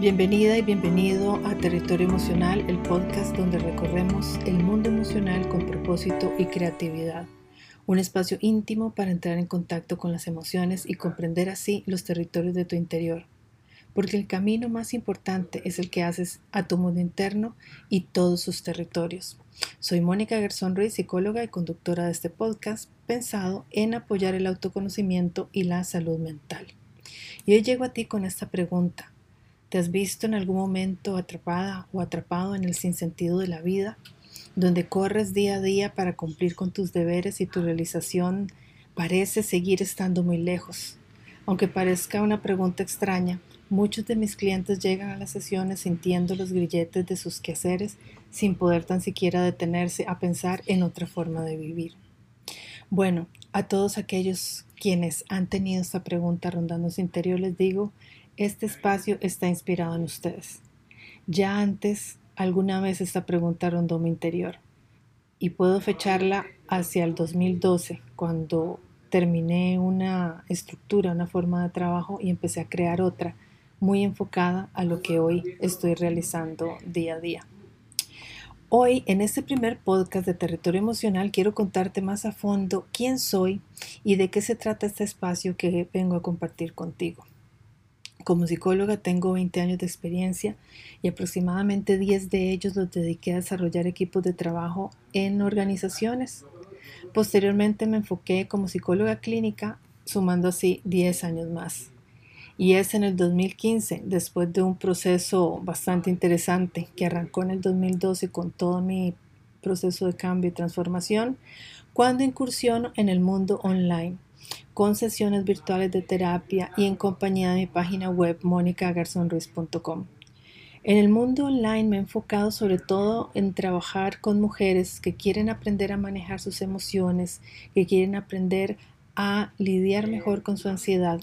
Bienvenida y bienvenido a Territorio Emocional, el podcast donde recorremos el mundo emocional con propósito y creatividad. Un espacio íntimo para entrar en contacto con las emociones y comprender así los territorios de tu interior. Porque el camino más importante es el que haces a tu mundo interno y todos sus territorios. Soy Mónica Garzón Ruiz, psicóloga y conductora de este podcast pensado en apoyar el autoconocimiento y la salud mental. Y hoy llego a ti con esta pregunta. ¿Te has visto en algún momento atrapada o atrapado en el sinsentido de la vida, donde corres día a día para cumplir con tus deberes y tu realización parece seguir estando muy lejos? Aunque parezca una pregunta extraña, muchos de mis clientes llegan a las sesiones sintiendo los grilletes de sus quehaceres sin poder tan siquiera detenerse a pensar en otra forma de vivir. Bueno, a todos aquellos quienes han tenido esta pregunta rondando su interior les digo este espacio está inspirado en ustedes. Ya antes, alguna vez esta pregunta rondó mi interior y puedo fecharla hacia el 2012, cuando terminé una estructura, una forma de trabajo y empecé a crear otra muy enfocada a lo que hoy estoy realizando día a día. Hoy, en este primer podcast de Territorio Emocional, quiero contarte más a fondo quién soy y de qué se trata este espacio que vengo a compartir contigo. Como psicóloga tengo 20 años de experiencia y aproximadamente 10 de ellos los dediqué a desarrollar equipos de trabajo en organizaciones. Posteriormente me enfoqué como psicóloga clínica, sumando así 10 años más. Y es en el 2015, después de un proceso bastante interesante que arrancó en el 2012 con todo mi proceso de cambio y transformación, cuando incursiono en el mundo online con sesiones virtuales de terapia y en compañía de mi página web monicagarzonruiz.com. En el mundo online me he enfocado sobre todo en trabajar con mujeres que quieren aprender a manejar sus emociones, que quieren aprender a lidiar mejor con su ansiedad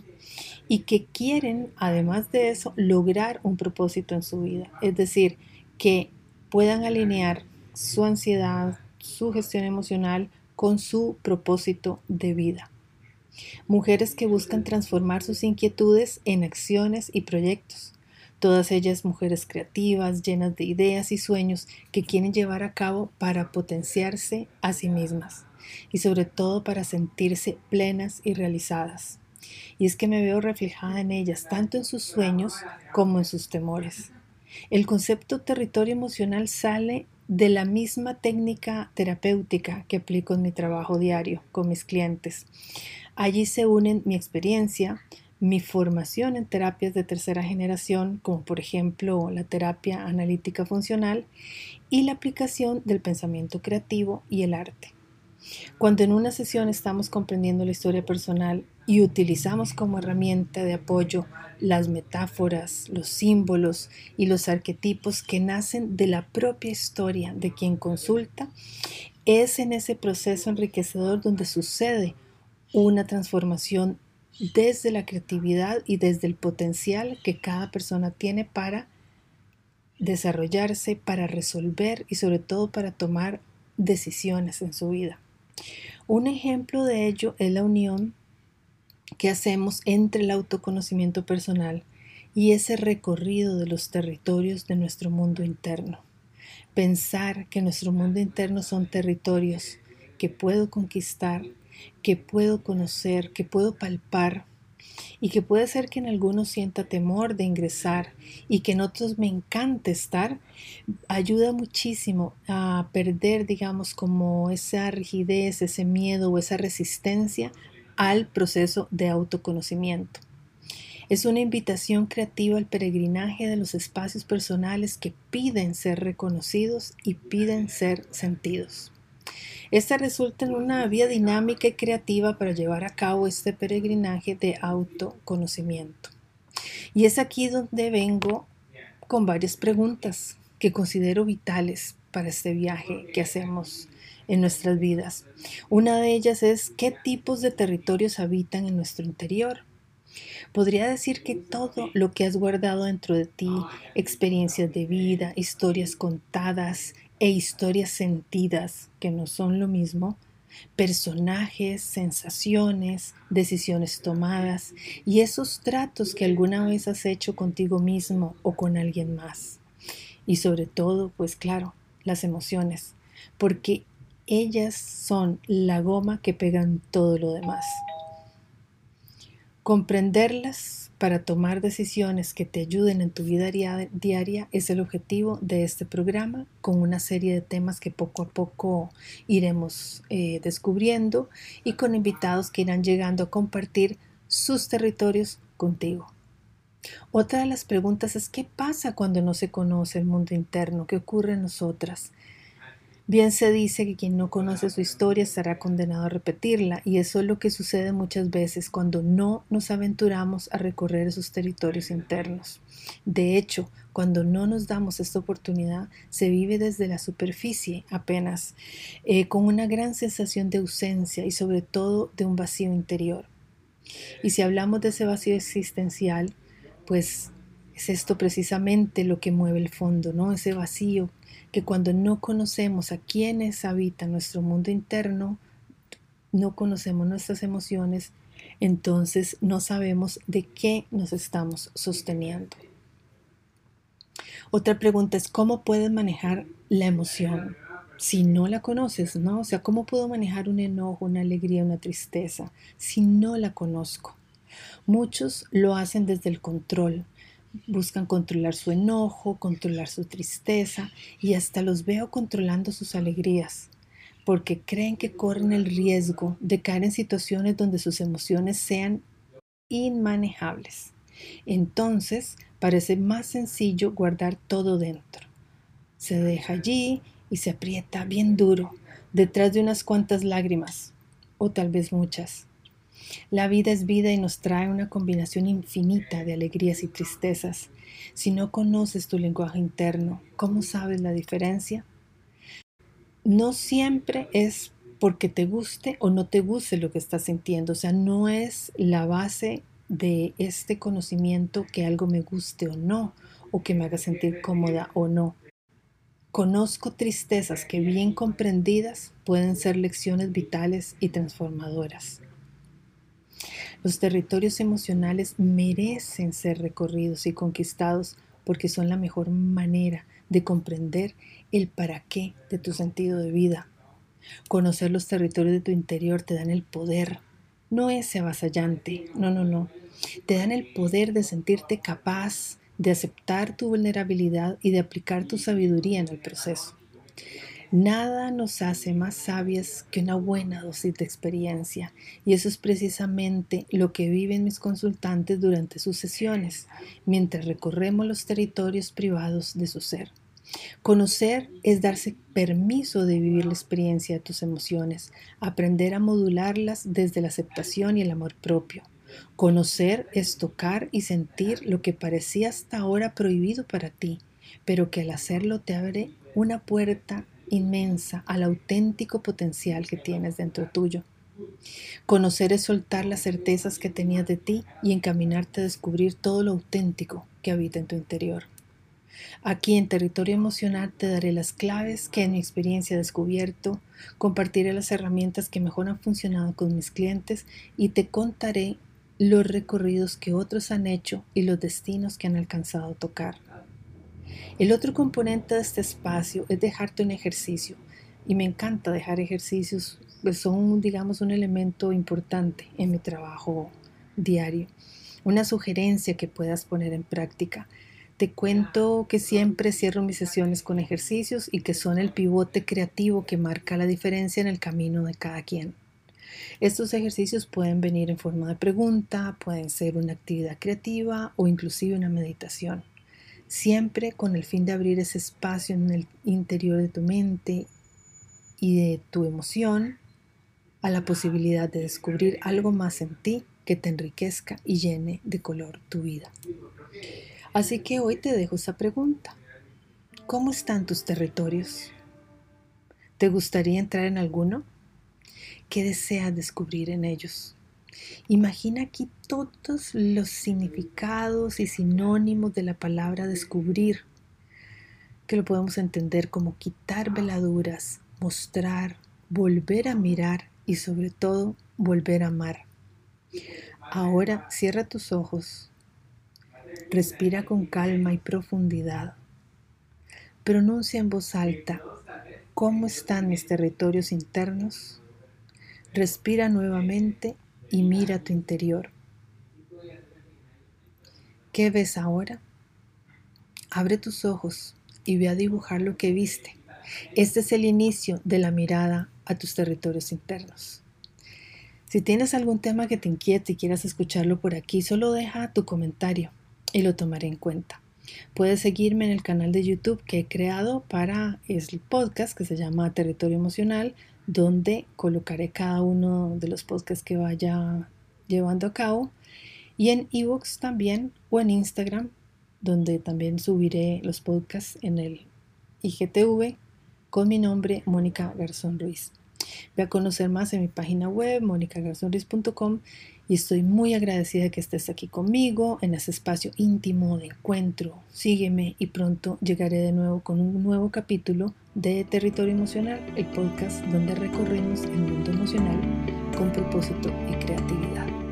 y que quieren, además de eso, lograr un propósito en su vida. Es decir, que puedan alinear su ansiedad, su gestión emocional con su propósito de vida. Mujeres que buscan transformar sus inquietudes en acciones y proyectos. Todas ellas mujeres creativas, llenas de ideas y sueños que quieren llevar a cabo para potenciarse a sí mismas y sobre todo para sentirse plenas y realizadas. Y es que me veo reflejada en ellas, tanto en sus sueños como en sus temores. El concepto territorio emocional sale de la misma técnica terapéutica que aplico en mi trabajo diario con mis clientes. Allí se unen mi experiencia, mi formación en terapias de tercera generación, como por ejemplo la terapia analítica funcional, y la aplicación del pensamiento creativo y el arte. Cuando en una sesión estamos comprendiendo la historia personal y utilizamos como herramienta de apoyo las metáforas, los símbolos y los arquetipos que nacen de la propia historia de quien consulta, es en ese proceso enriquecedor donde sucede una transformación desde la creatividad y desde el potencial que cada persona tiene para desarrollarse, para resolver y sobre todo para tomar decisiones en su vida. Un ejemplo de ello es la unión que hacemos entre el autoconocimiento personal y ese recorrido de los territorios de nuestro mundo interno. Pensar que nuestro mundo interno son territorios que puedo conquistar, que puedo conocer, que puedo palpar y que puede ser que en algunos sienta temor de ingresar y que en otros me encante estar, ayuda muchísimo a perder, digamos, como esa rigidez, ese miedo o esa resistencia al proceso de autoconocimiento. Es una invitación creativa al peregrinaje de los espacios personales que piden ser reconocidos y piden ser sentidos. Esta resulta en una vía dinámica y creativa para llevar a cabo este peregrinaje de autoconocimiento. Y es aquí donde vengo con varias preguntas que considero vitales para este viaje que hacemos en nuestras vidas. Una de ellas es qué tipos de territorios habitan en nuestro interior. Podría decir que todo lo que has guardado dentro de ti, experiencias de vida, historias contadas, e historias sentidas, que no son lo mismo, personajes, sensaciones, decisiones tomadas y esos tratos que alguna vez has hecho contigo mismo o con alguien más. Y sobre todo, pues claro, las emociones, porque ellas son la goma que pegan todo lo demás. Comprenderlas para tomar decisiones que te ayuden en tu vida diaria es el objetivo de este programa con una serie de temas que poco a poco iremos eh, descubriendo y con invitados que irán llegando a compartir sus territorios contigo. Otra de las preguntas es ¿qué pasa cuando no se conoce el mundo interno? ¿Qué ocurre en nosotras? Bien se dice que quien no conoce su historia estará condenado a repetirla, y eso es lo que sucede muchas veces cuando no nos aventuramos a recorrer esos territorios internos. De hecho, cuando no nos damos esta oportunidad, se vive desde la superficie apenas, eh, con una gran sensación de ausencia y sobre todo de un vacío interior. Y si hablamos de ese vacío existencial, pues es esto precisamente lo que mueve el fondo, ¿no? Ese vacío que cuando no conocemos a quienes habitan nuestro mundo interno, no conocemos nuestras emociones, entonces no sabemos de qué nos estamos sosteniendo. Otra pregunta es, ¿cómo puedes manejar la emoción? Si no la conoces, ¿no? O sea, ¿cómo puedo manejar un enojo, una alegría, una tristeza si no la conozco? Muchos lo hacen desde el control, buscan controlar su enojo, controlar su tristeza y hasta los veo controlando sus alegrías, porque creen que corren el riesgo de caer en situaciones donde sus emociones sean inmanejables. Entonces parece más sencillo guardar todo dentro. Se deja allí y se aprieta bien duro, detrás de unas cuantas lágrimas, o tal vez muchas. La vida es vida y nos trae una combinación infinita de alegrías y tristezas. Si no conoces tu lenguaje interno, ¿cómo sabes la diferencia? No siempre es porque te guste o no te guste lo que estás sintiendo, o sea, no es la base de este conocimiento que algo me guste o no, o que me haga sentir cómoda o no. Conozco tristezas que bien comprendidas pueden ser lecciones vitales y transformadoras. Los territorios emocionales merecen ser recorridos y conquistados porque son la mejor manera de comprender el para qué de tu sentido de vida. Conocer los territorios de tu interior te dan el poder, no ese avasallante, no, no, no. Te dan el poder de sentirte capaz de aceptar tu vulnerabilidad y de aplicar tu sabiduría en el proceso. Nada nos hace más sabias que una buena dosis de experiencia y eso es precisamente lo que viven mis consultantes durante sus sesiones, mientras recorremos los territorios privados de su ser. Conocer es darse permiso de vivir la experiencia de tus emociones, aprender a modularlas desde la aceptación y el amor propio. Conocer es tocar y sentir lo que parecía hasta ahora prohibido para ti, pero que al hacerlo te abre una puerta inmensa al auténtico potencial que tienes dentro tuyo. Conocer es soltar las certezas que tenías de ti y encaminarte a descubrir todo lo auténtico que habita en tu interior. Aquí en Territorio Emocional te daré las claves que en mi experiencia he descubierto, compartiré las herramientas que mejor han funcionado con mis clientes y te contaré los recorridos que otros han hecho y los destinos que han alcanzado a tocar. El otro componente de este espacio es dejarte un ejercicio y me encanta dejar ejercicios, pues son, digamos, un elemento importante en mi trabajo diario. Una sugerencia que puedas poner en práctica. Te cuento que siempre cierro mis sesiones con ejercicios y que son el pivote creativo que marca la diferencia en el camino de cada quien. Estos ejercicios pueden venir en forma de pregunta, pueden ser una actividad creativa o inclusive una meditación siempre con el fin de abrir ese espacio en el interior de tu mente y de tu emoción a la posibilidad de descubrir algo más en ti que te enriquezca y llene de color tu vida. Así que hoy te dejo esa pregunta. ¿Cómo están tus territorios? ¿Te gustaría entrar en alguno? ¿Qué deseas descubrir en ellos? Imagina aquí todos los significados y sinónimos de la palabra descubrir, que lo podemos entender como quitar veladuras, mostrar, volver a mirar y sobre todo volver a amar. Ahora cierra tus ojos, respira con calma y profundidad, pronuncia en voz alta cómo están mis territorios internos, respira nuevamente y mira tu interior. ¿Qué ves ahora? Abre tus ojos y ve a dibujar lo que viste. Este es el inicio de la mirada a tus territorios internos. Si tienes algún tema que te inquiete y quieras escucharlo por aquí, solo deja tu comentario y lo tomaré en cuenta. Puedes seguirme en el canal de YouTube que he creado para el podcast que se llama Territorio Emocional, donde colocaré cada uno de los podcasts que vaya llevando a cabo. Y en ebooks también o en Instagram, donde también subiré los podcasts en el IGTV con mi nombre, Mónica Garzón Ruiz. Ve a conocer más en mi página web, monicagarzonruiz.com y estoy muy agradecida que estés aquí conmigo en ese espacio íntimo de encuentro. Sígueme y pronto llegaré de nuevo con un nuevo capítulo de Territorio Emocional, el podcast donde recorremos el mundo emocional con propósito y creatividad.